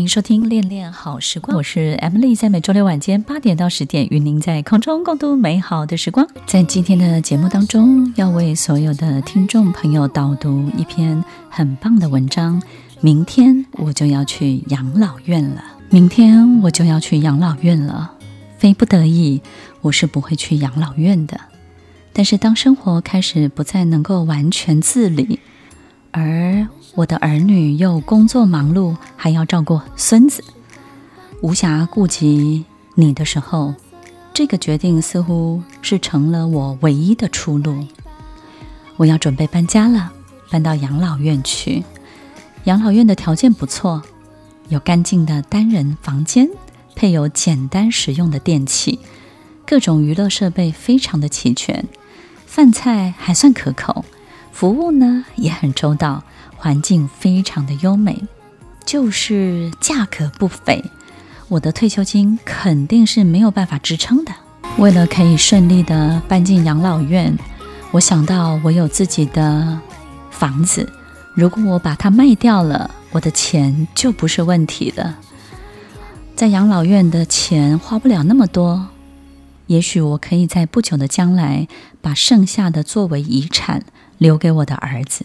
欢迎收听《恋恋好时光》，我是 Emily，在每周六晚间八点到十点，与您在空中共度美好的时光。在今天的节目当中，要为所有的听众朋友导读一篇很棒的文章。明天我就要去养老院了，明天我就要去养老院了。非不得已，我是不会去养老院的。但是，当生活开始不再能够完全自理，而我的儿女又工作忙碌，还要照顾孙子，无暇顾及你的时候，这个决定似乎是成了我唯一的出路。我要准备搬家了，搬到养老院去。养老院的条件不错，有干净的单人房间，配有简单实用的电器，各种娱乐设备非常的齐全，饭菜还算可口，服务呢也很周到。环境非常的优美，就是价格不菲，我的退休金肯定是没有办法支撑的。为了可以顺利的搬进养老院，我想到我有自己的房子，如果我把它卖掉了，我的钱就不是问题了。在养老院的钱花不了那么多，也许我可以在不久的将来把剩下的作为遗产留给我的儿子。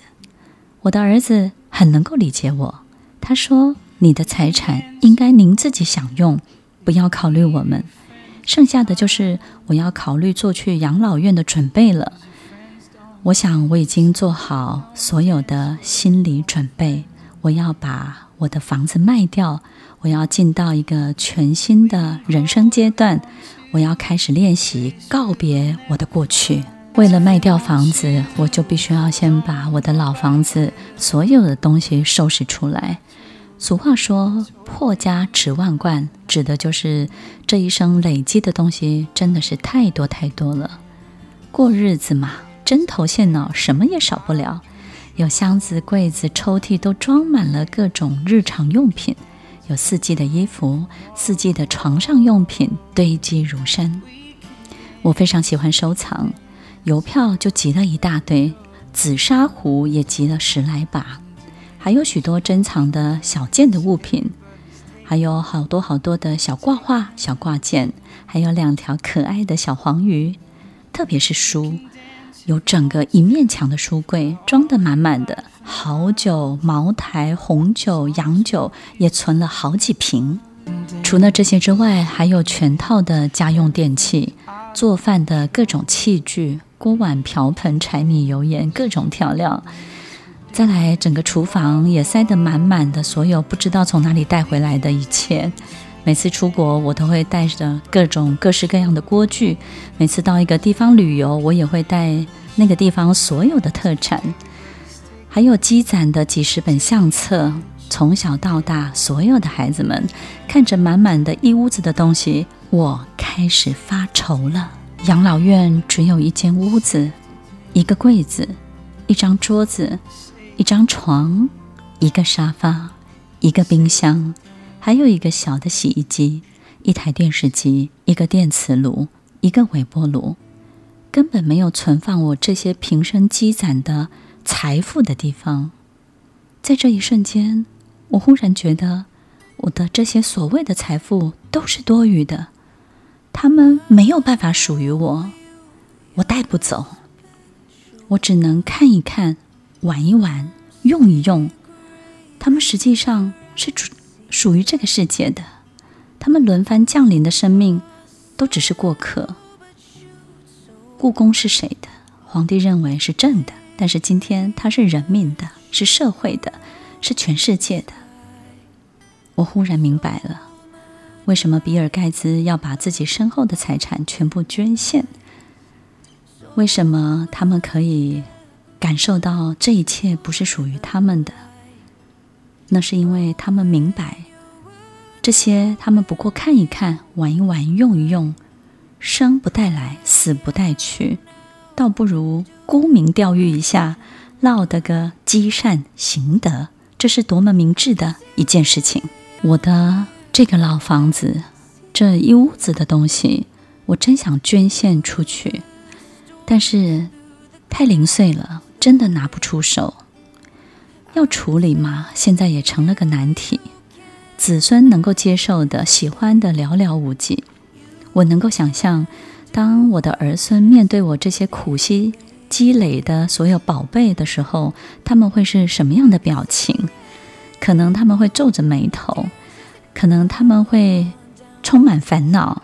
我的儿子很能够理解我，他说：“你的财产应该您自己享用，不要考虑我们。剩下的就是我要考虑做去养老院的准备了。我想我已经做好所有的心理准备，我要把我的房子卖掉，我要进到一个全新的人生阶段，我要开始练习告别我的过去。”为了卖掉房子，我就必须要先把我的老房子所有的东西收拾出来。俗话说“破家值万贯”，指的就是这一生累积的东西真的是太多太多了。过日子嘛，针头线脑什么也少不了，有箱子、柜子、抽屉都装满了各种日常用品，有四季的衣服、四季的床上用品堆积如山。我非常喜欢收藏。邮票就集了一大堆，紫砂壶也集了十来把，还有许多珍藏的小件的物品，还有好多好多的小挂画、小挂件，还有两条可爱的小黄鱼。特别是书，有整个一面墙的书柜装得满满的，好酒、茅台、红酒、洋酒也存了好几瓶。除了这些之外，还有全套的家用电器，做饭的各种器具。锅碗瓢盆、柴米油盐，各种调料。再来，整个厨房也塞得满满的，所有不知道从哪里带回来的一切。每次出国，我都会带着各种各式各样的锅具。每次到一个地方旅游，我也会带那个地方所有的特产，还有积攒的几十本相册。从小到大，所有的孩子们看着满满的一屋子的东西，我开始发愁了。养老院只有一间屋子，一个柜子，一张桌子，一张床，一个沙发，一个冰箱，还有一个小的洗衣机，一台电视机，一个电磁炉，一个微波炉，根本没有存放我这些平生积攒的财富的地方。在这一瞬间，我忽然觉得，我的这些所谓的财富都是多余的。他们没有办法属于我，我带不走，我只能看一看，玩一玩，用一用。他们实际上是属属于这个世界的，他们轮番降临的生命都只是过客。故宫是谁的？皇帝认为是朕的，但是今天它是人民的，是社会的，是全世界的。我忽然明白了。为什么比尔盖茨要把自己身后的财产全部捐献？为什么他们可以感受到这一切不是属于他们的？那是因为他们明白，这些他们不过看一看、玩一玩、用一用，生不带来，死不带去，倒不如沽名钓誉一下，落得个积善行德，这是多么明智的一件事情。我的这个老房子，这一屋子的东西，我真想捐献出去，但是太零碎了，真的拿不出手。要处理嘛，现在也成了个难题。子孙能够接受的、喜欢的寥寥无几。我能够想象，当我的儿孙面对我这些苦心积累的所有宝贝的时候，他们会是什么样的表情？可能他们会皱着眉头，可能他们会充满烦恼，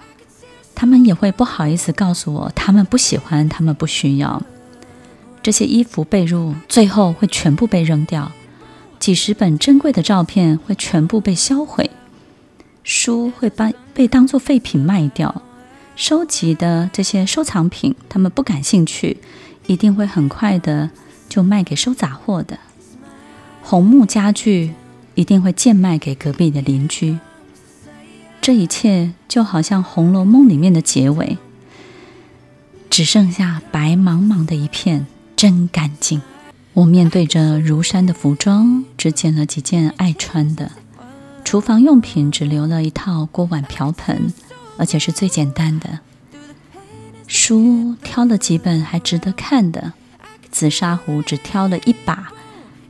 他们也会不好意思告诉我，他们不喜欢，他们不需要这些衣服被褥，最后会全部被扔掉。几十本珍贵的照片会全部被销毁，书会被被当作废品卖掉，收集的这些收藏品，他们不感兴趣，一定会很快的就卖给收杂货的。红木家具一定会贱卖给隔壁的邻居。这一切就好像《红楼梦》里面的结尾，只剩下白茫茫的一片，真干净。我面对着如山的服装，只捡了几件爱穿的。厨房用品只留了一套锅碗瓢盆，而且是最简单的。书挑了几本还值得看的，紫砂壶只挑了一把，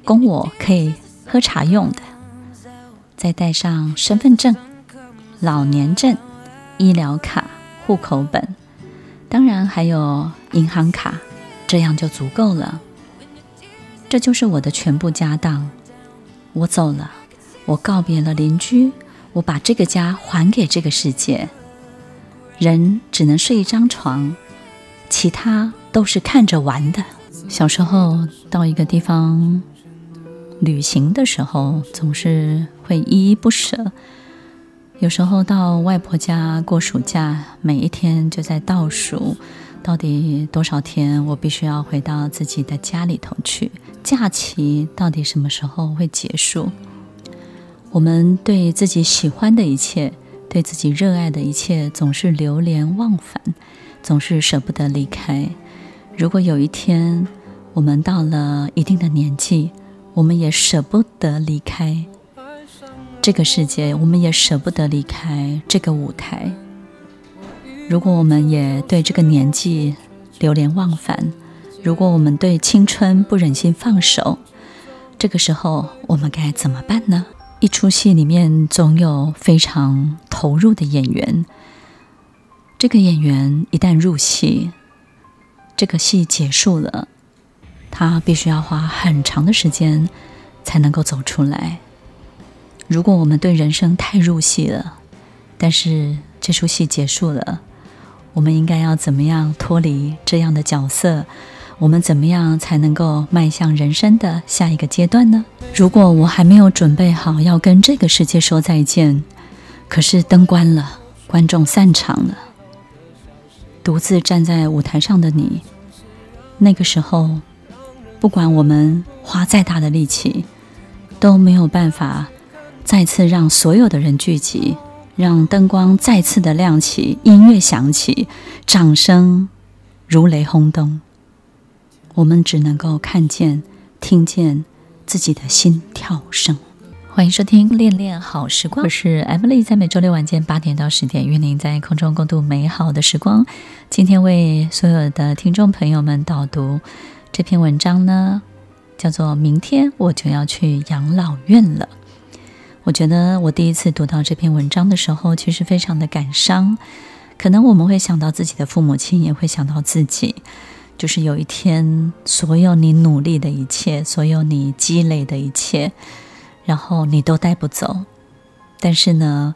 供我可以喝茶用的。再带上身份证、老年证、医疗卡、户口本，当然还有银行卡，这样就足够了。这就是我的全部家当，我走了，我告别了邻居，我把这个家还给这个世界。人只能睡一张床，其他都是看着玩的。小时候到一个地方旅行的时候，总是会依依不舍。有时候到外婆家过暑假，每一天就在倒数。到底多少天我必须要回到自己的家里头去？假期到底什么时候会结束？我们对自己喜欢的一切，对自己热爱的一切，总是流连忘返，总是舍不得离开。如果有一天我们到了一定的年纪，我们也舍不得离开这个世界，我们也舍不得离开这个舞台。如果我们也对这个年纪流连忘返，如果我们对青春不忍心放手，这个时候我们该怎么办呢？一出戏里面总有非常投入的演员，这个演员一旦入戏，这个戏结束了，他必须要花很长的时间才能够走出来。如果我们对人生太入戏了，但是这出戏结束了。我们应该要怎么样脱离这样的角色？我们怎么样才能够迈向人生的下一个阶段呢？如果我还没有准备好要跟这个世界说再见，可是灯关了，观众散场了，独自站在舞台上的你，那个时候，不管我们花再大的力气，都没有办法再次让所有的人聚集。让灯光再次的亮起，音乐响起，掌声如雷轰动。我们只能够看见、听见自己的心跳声。欢迎收听《恋恋好时光》，我是 Emily，在每周六晚间八点到十点，与您在空中共度美好的时光。今天为所有的听众朋友们导读这篇文章呢，叫做《明天我就要去养老院了》。我觉得我第一次读到这篇文章的时候，其实非常的感伤。可能我们会想到自己的父母亲，也会想到自己，就是有一天，所有你努力的一切，所有你积累的一切，然后你都带不走。但是呢，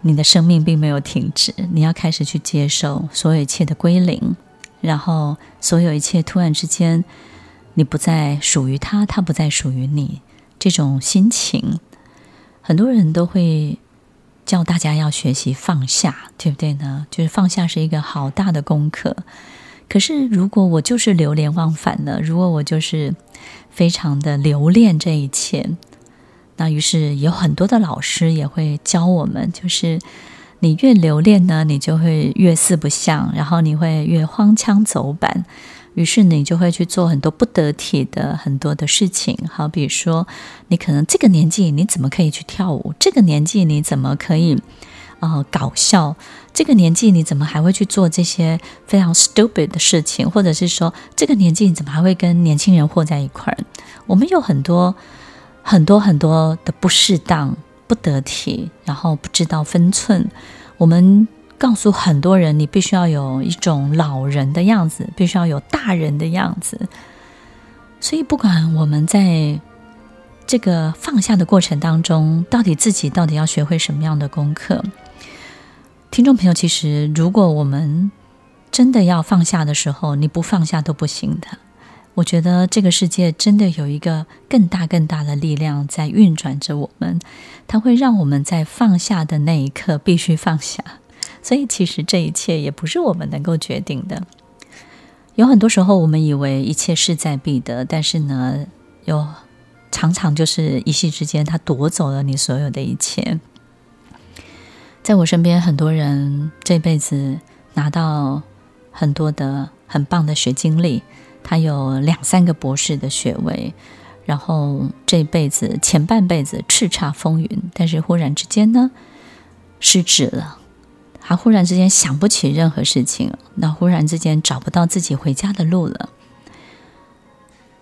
你的生命并没有停止，你要开始去接受所有一切的归零，然后所有一切突然之间，你不再属于他，他不再属于你，这种心情。很多人都会教大家要学习放下，对不对呢？就是放下是一个好大的功课。可是，如果我就是流连忘返呢，如果我就是非常的留恋这一切，那于是有很多的老师也会教我们，就是你越留恋呢，你就会越四不像，然后你会越荒腔走板，于是你就会去做很多不得体的很多的事情。好比说，你可能这个年纪你怎么可以去跳舞？这个年纪你怎么可以呃搞笑？这个年纪你怎么还会去做这些非常 stupid 的事情？或者是说，这个年纪你怎么还会跟年轻人混在一块儿？我们有很多很多很多的不适当。不得体，然后不知道分寸。我们告诉很多人，你必须要有一种老人的样子，必须要有大人的样子。所以，不管我们在这个放下的过程当中，到底自己到底要学会什么样的功课？听众朋友，其实如果我们真的要放下的时候，你不放下都不行的。我觉得这个世界真的有一个更大更大的力量在运转着我们，它会让我们在放下的那一刻必须放下。所以其实这一切也不是我们能够决定的。有很多时候我们以为一切势在必得，但是呢，有常常就是一夕之间，他夺走了你所有的一切。在我身边，很多人这辈子拿到很多的很棒的学经历。他有两三个博士的学位，然后这辈子前半辈子叱咤风云，但是忽然之间呢，失职了。他忽然之间想不起任何事情，那忽然之间找不到自己回家的路了。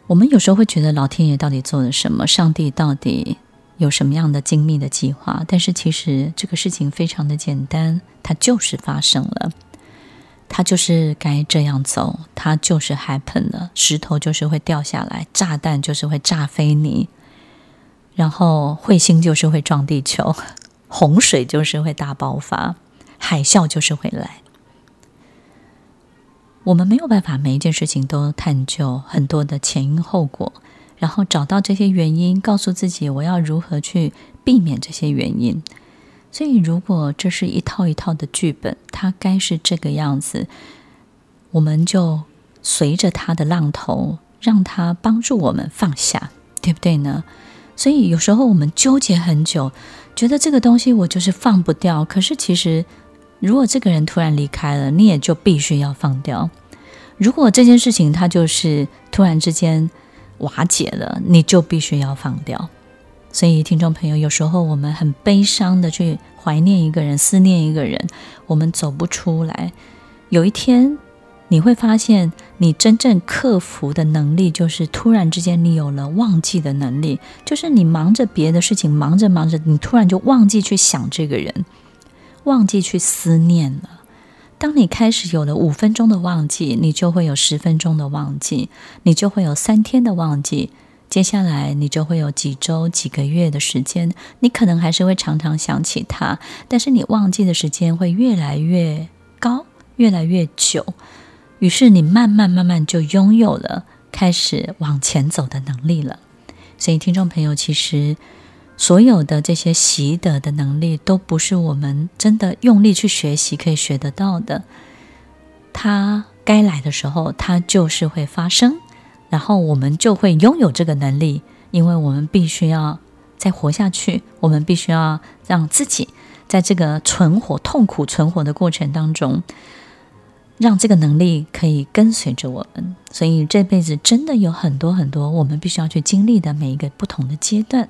我们有时候会觉得老天爷到底做了什么？上帝到底有什么样的精密的计划？但是其实这个事情非常的简单，它就是发生了。它就是该这样走，它就是 happen 了，石头就是会掉下来，炸弹就是会炸飞你，然后彗星就是会撞地球，洪水就是会大爆发，海啸就是会来。我们没有办法每一件事情都探究很多的前因后果，然后找到这些原因，告诉自己我要如何去避免这些原因。所以，如果这是一套一套的剧本，它该是这个样子，我们就随着它的浪头，让它帮助我们放下，对不对呢？所以有时候我们纠结很久，觉得这个东西我就是放不掉。可是其实，如果这个人突然离开了，你也就必须要放掉。如果这件事情它就是突然之间瓦解了，你就必须要放掉。所以，听众朋友，有时候我们很悲伤的去怀念一个人、思念一个人，我们走不出来。有一天，你会发现，你真正克服的能力，就是突然之间你有了忘记的能力，就是你忙着别的事情，忙着忙着，你突然就忘记去想这个人，忘记去思念了。当你开始有了五分钟的忘记，你就会有十分钟的忘记，你就会有三天的忘记。接下来你就会有几周、几个月的时间，你可能还是会常常想起他，但是你忘记的时间会越来越高，越来越久。于是你慢慢慢慢就拥有了开始往前走的能力了。所以，听众朋友，其实所有的这些习得的能力，都不是我们真的用力去学习可以学得到的。它该来的时候，它就是会发生。然后我们就会拥有这个能力，因为我们必须要再活下去，我们必须要让自己在这个存活、痛苦存活的过程当中，让这个能力可以跟随着我们。所以这辈子真的有很多很多我们必须要去经历的每一个不同的阶段。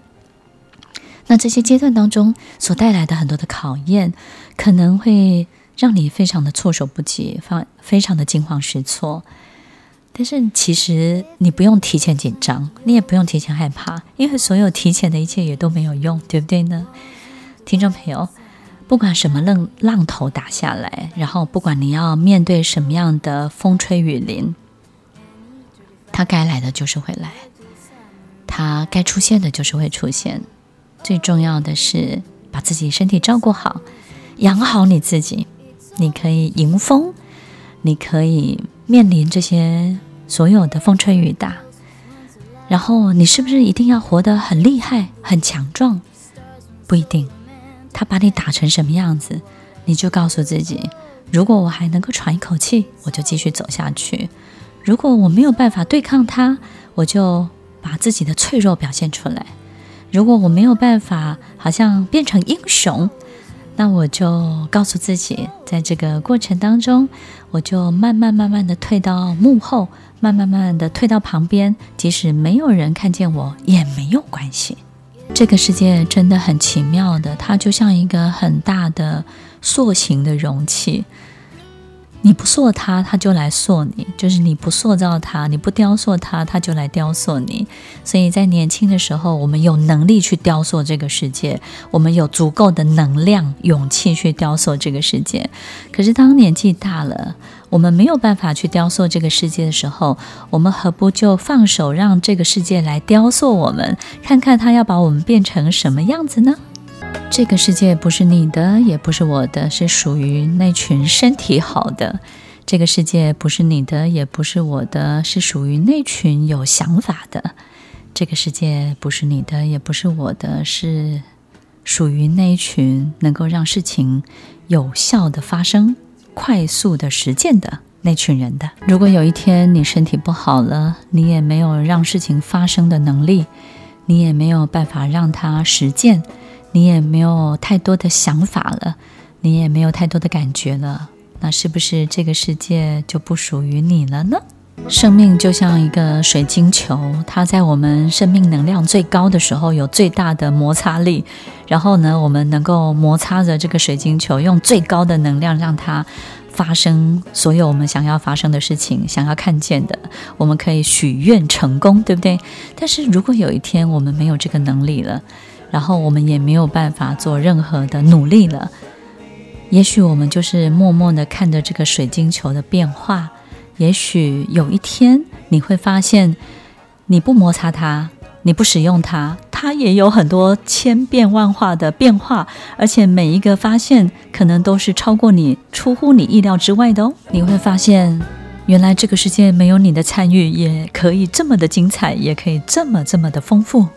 那这些阶段当中所带来的很多的考验，可能会让你非常的措手不及，非非常的惊慌失措。但是其实你不用提前紧张，你也不用提前害怕，因为所有提前的一切也都没有用，对不对呢？听众朋友，不管什么浪浪头打下来，然后不管你要面对什么样的风吹雨淋，它该来的就是会来，它该出现的就是会出现。最重要的是把自己身体照顾好，养好你自己，你可以迎风，你可以。面临这些所有的风吹雨打，然后你是不是一定要活得很厉害、很强壮？不一定。他把你打成什么样子，你就告诉自己：如果我还能够喘一口气，我就继续走下去；如果我没有办法对抗他，我就把自己的脆弱表现出来；如果我没有办法，好像变成英雄，那我就告诉自己，在这个过程当中，我就慢慢慢慢的退到幕后，慢慢慢慢的退到旁边，即使没有人看见我也没有关系。这个世界真的很奇妙的，它就像一个很大的塑形的容器。你不塑它，它就来塑你；就是你不塑造它，你不雕塑它，它就来雕塑你。所以在年轻的时候，我们有能力去雕塑这个世界，我们有足够的能量、勇气去雕塑这个世界。可是当年纪大了，我们没有办法去雕塑这个世界的时候，我们何不就放手让这个世界来雕塑我们，看看它要把我们变成什么样子呢？这个世界不是你的，也不是我的，是属于那群身体好的。这个世界不是你的，也不是我的，是属于那群有想法的。这个世界不是你的，也不是我的，是属于那群能够让事情有效的发生、快速的实践的那群人的。如果有一天你身体不好了，你也没有让事情发生的能力，你也没有办法让它实践。你也没有太多的想法了，你也没有太多的感觉了，那是不是这个世界就不属于你了呢？生命就像一个水晶球，它在我们生命能量最高的时候有最大的摩擦力，然后呢，我们能够摩擦着这个水晶球，用最高的能量让它发生所有我们想要发生的事情，想要看见的，我们可以许愿成功，对不对？但是如果有一天我们没有这个能力了，然后我们也没有办法做任何的努力了，也许我们就是默默地看着这个水晶球的变化。也许有一天你会发现，你不摩擦它，你不使用它，它也有很多千变万化的变化，而且每一个发现可能都是超过你、出乎你意料之外的哦。你会发现，原来这个世界没有你的参与，也可以这么的精彩，也可以这么这么的丰富。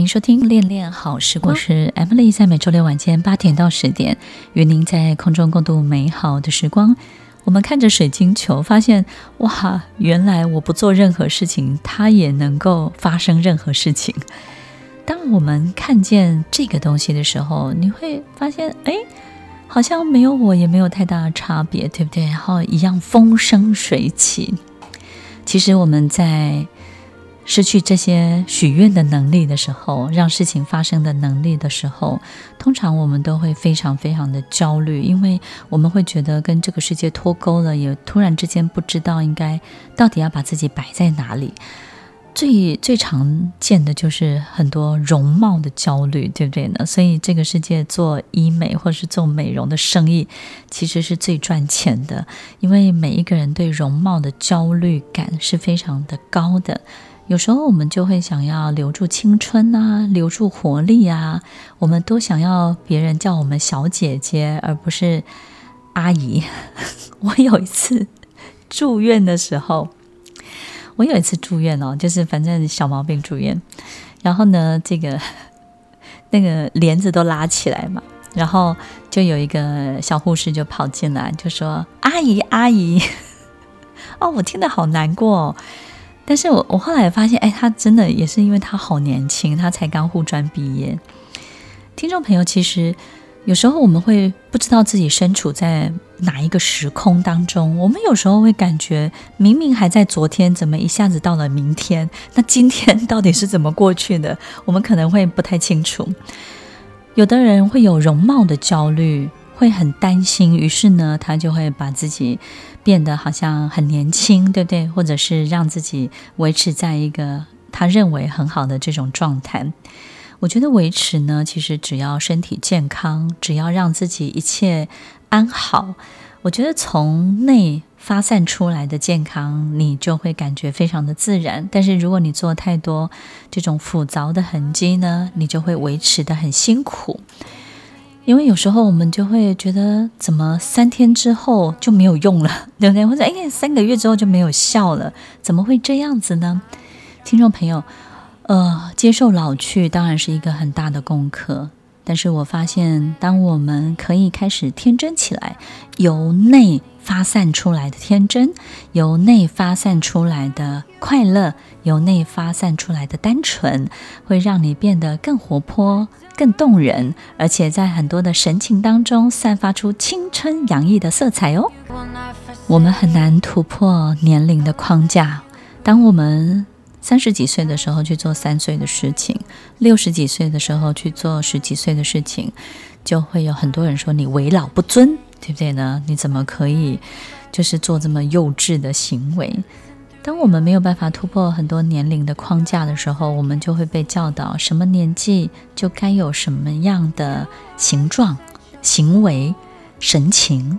欢迎收听《恋恋好时光》，我是 Emily，在每周六晚间八点到十点，与您在空中共度美好的时光。我们看着水晶球，发现哇，原来我不做任何事情，它也能够发生任何事情。当我们看见这个东西的时候，你会发现，哎，好像没有我，也没有太大的差别，对不对？然后一样风生水起。其实我们在。失去这些许愿的能力的时候，让事情发生的能力的时候，通常我们都会非常非常的焦虑，因为我们会觉得跟这个世界脱钩了，也突然之间不知道应该到底要把自己摆在哪里。最最常见的就是很多容貌的焦虑，对不对呢？所以这个世界做医美或是做美容的生意，其实是最赚钱的，因为每一个人对容貌的焦虑感是非常的高的。有时候我们就会想要留住青春啊，留住活力啊，我们都想要别人叫我们小姐姐，而不是阿姨。我有一次住院的时候，我有一次住院哦，就是反正小毛病住院，然后呢，这个 那个帘子都拉起来嘛，然后就有一个小护士就跑进来，就说：“阿姨，阿姨。” 哦，我听得好难过哦。但是我我后来发现，哎，他真的也是因为他好年轻，他才刚护专毕业。听众朋友，其实有时候我们会不知道自己身处在哪一个时空当中。我们有时候会感觉，明明还在昨天，怎么一下子到了明天？那今天到底是怎么过去的？我们可能会不太清楚。有的人会有容貌的焦虑。会很担心，于是呢，他就会把自己变得好像很年轻，对不对？或者是让自己维持在一个他认为很好的这种状态。我觉得维持呢，其实只要身体健康，只要让自己一切安好，我觉得从内发散出来的健康，你就会感觉非常的自然。但是如果你做太多这种复杂的痕迹呢，你就会维持得很辛苦。因为有时候我们就会觉得，怎么三天之后就没有用了，对不对？或者哎，三个月之后就没有效了，怎么会这样子呢？听众朋友，呃，接受老去当然是一个很大的功课，但是我发现，当我们可以开始天真起来，由内发散出来的天真，由内发散出来的快乐，由内发散出来的单纯，会让你变得更活泼、更动人，而且在很多的神情当中散发出青春洋溢的色彩哦。我们很难突破年龄的框架，当我们三十几岁的时候去做三岁的事情，六十几岁的时候去做十几岁的事情，就会有很多人说你为老不尊。对不对呢？你怎么可以就是做这么幼稚的行为？当我们没有办法突破很多年龄的框架的时候，我们就会被教导什么年纪就该有什么样的形状、行为、神情、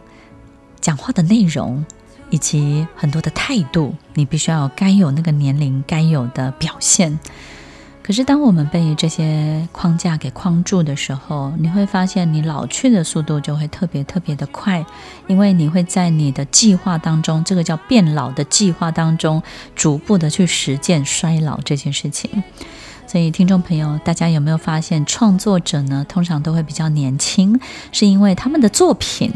讲话的内容，以及很多的态度，你必须要该有那个年龄该有的表现。可是，当我们被这些框架给框住的时候，你会发现你老去的速度就会特别特别的快，因为你会在你的计划当中，这个叫变老的计划当中，逐步的去实践衰老这件事情。所以，听众朋友，大家有没有发现，创作者呢，通常都会比较年轻，是因为他们的作品，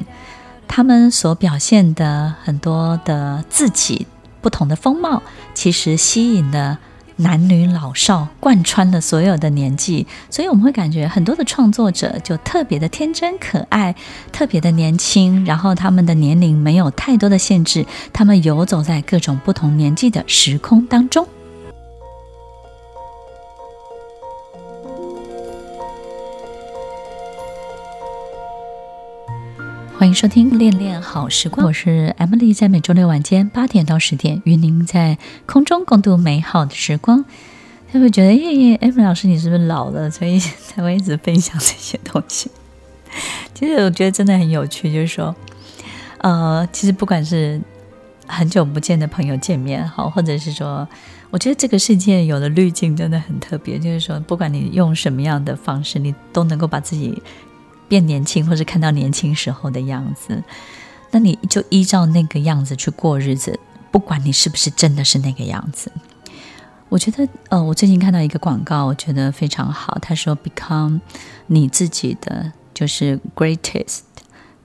他们所表现的很多的自己不同的风貌，其实吸引了。男女老少贯穿了所有的年纪，所以我们会感觉很多的创作者就特别的天真可爱，特别的年轻，然后他们的年龄没有太多的限制，他们游走在各种不同年纪的时空当中。欢迎收听《恋恋好时光》，我是 Emily，在每周六晚间八点到十点，与您在空中共度美好的时光。他会觉得，耶耶，Emily 老师，你是不是老了，所以才会一直分享这些东西？其实我觉得真的很有趣，就是说，呃，其实不管是很久不见的朋友见面，好，或者是说，我觉得这个世界有的滤镜真的很特别，就是说，不管你用什么样的方式，你都能够把自己。变年轻，或是看到年轻时候的样子，那你就依照那个样子去过日子，不管你是不是真的是那个样子。我觉得，呃，我最近看到一个广告，我觉得非常好。他说：“Become 你自己的就是 greatest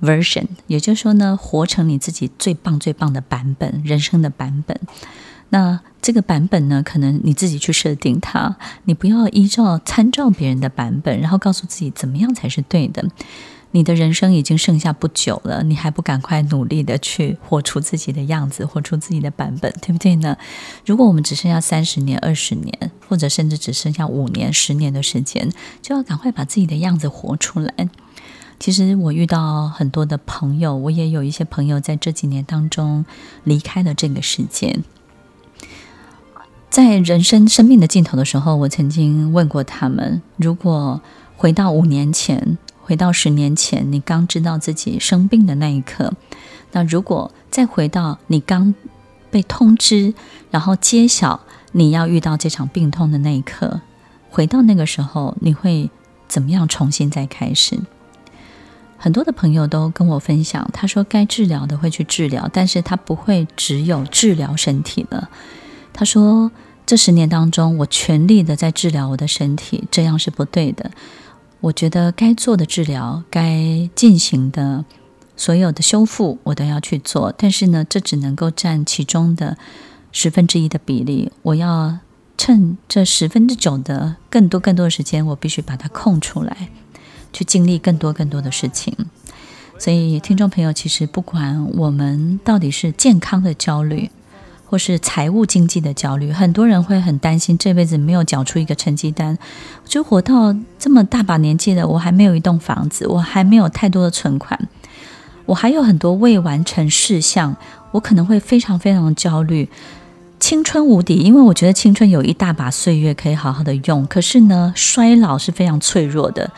version，也就是说呢，活成你自己最棒最棒的版本，人生的版本。”那这个版本呢，可能你自己去设定它，你不要依照参照别人的版本，然后告诉自己怎么样才是对的。你的人生已经剩下不久了，你还不赶快努力的去活出自己的样子，活出自己的版本，对不对呢？如果我们只剩下三十年、二十年，或者甚至只剩下五年、十年的时间，就要赶快把自己的样子活出来。其实我遇到很多的朋友，我也有一些朋友在这几年当中离开了这个世界。在人生生命的尽头的时候，我曾经问过他们：如果回到五年前，回到十年前，你刚知道自己生病的那一刻，那如果再回到你刚被通知，然后揭晓你要遇到这场病痛的那一刻，回到那个时候，你会怎么样重新再开始？很多的朋友都跟我分享，他说该治疗的会去治疗，但是他不会只有治疗身体了。他说：“这十年当中，我全力的在治疗我的身体，这样是不对的。我觉得该做的治疗、该进行的所有的修复，我都要去做。但是呢，这只能够占其中的十分之一的比例。我要趁这十分之九的更多更多的时间，我必须把它空出来，去经历更多更多的事情。所以，听众朋友，其实不管我们到底是健康的焦虑，或是财务经济的焦虑，很多人会很担心这辈子没有缴出一个成绩单，就活到这么大把年纪了，我还没有一栋房子，我还没有太多的存款，我还有很多未完成事项，我可能会非常非常的焦虑。青春无敌，因为我觉得青春有一大把岁月可以好好的用，可是呢，衰老是非常脆弱的，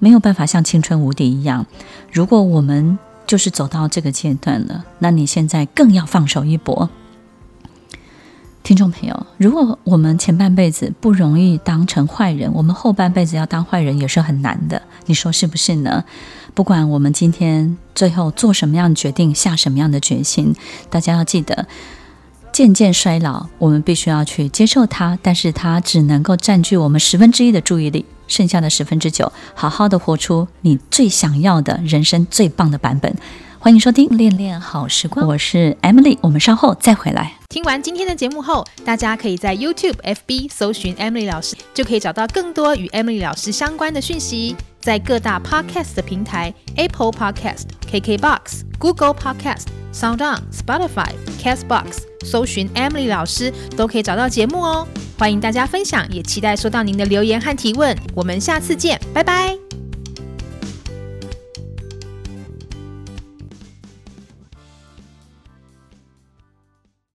没有办法像青春无敌一样。如果我们就是走到这个阶段了，那你现在更要放手一搏。听众朋友，如果我们前半辈子不容易当成坏人，我们后半辈子要当坏人也是很难的。你说是不是呢？不管我们今天最后做什么样的决定，下什么样的决心，大家要记得，渐渐衰老，我们必须要去接受它，但是它只能够占据我们十分之一的注意力，剩下的十分之九，好好的活出你最想要的人生最棒的版本。欢迎收听《恋恋好时光》，我是 Emily，我们稍后再回来。听完今天的节目后，大家可以在 YouTube、FB 搜寻 Emily 老师，就可以找到更多与 Emily 老师相关的讯息。在各大 Podcast 的平台，Apple Podcast、KKBox、Google Podcast、SoundOn、Spotify、Castbox，搜寻 Emily 老师都可以找到节目哦。欢迎大家分享，也期待收到您的留言和提问。我们下次见，拜拜。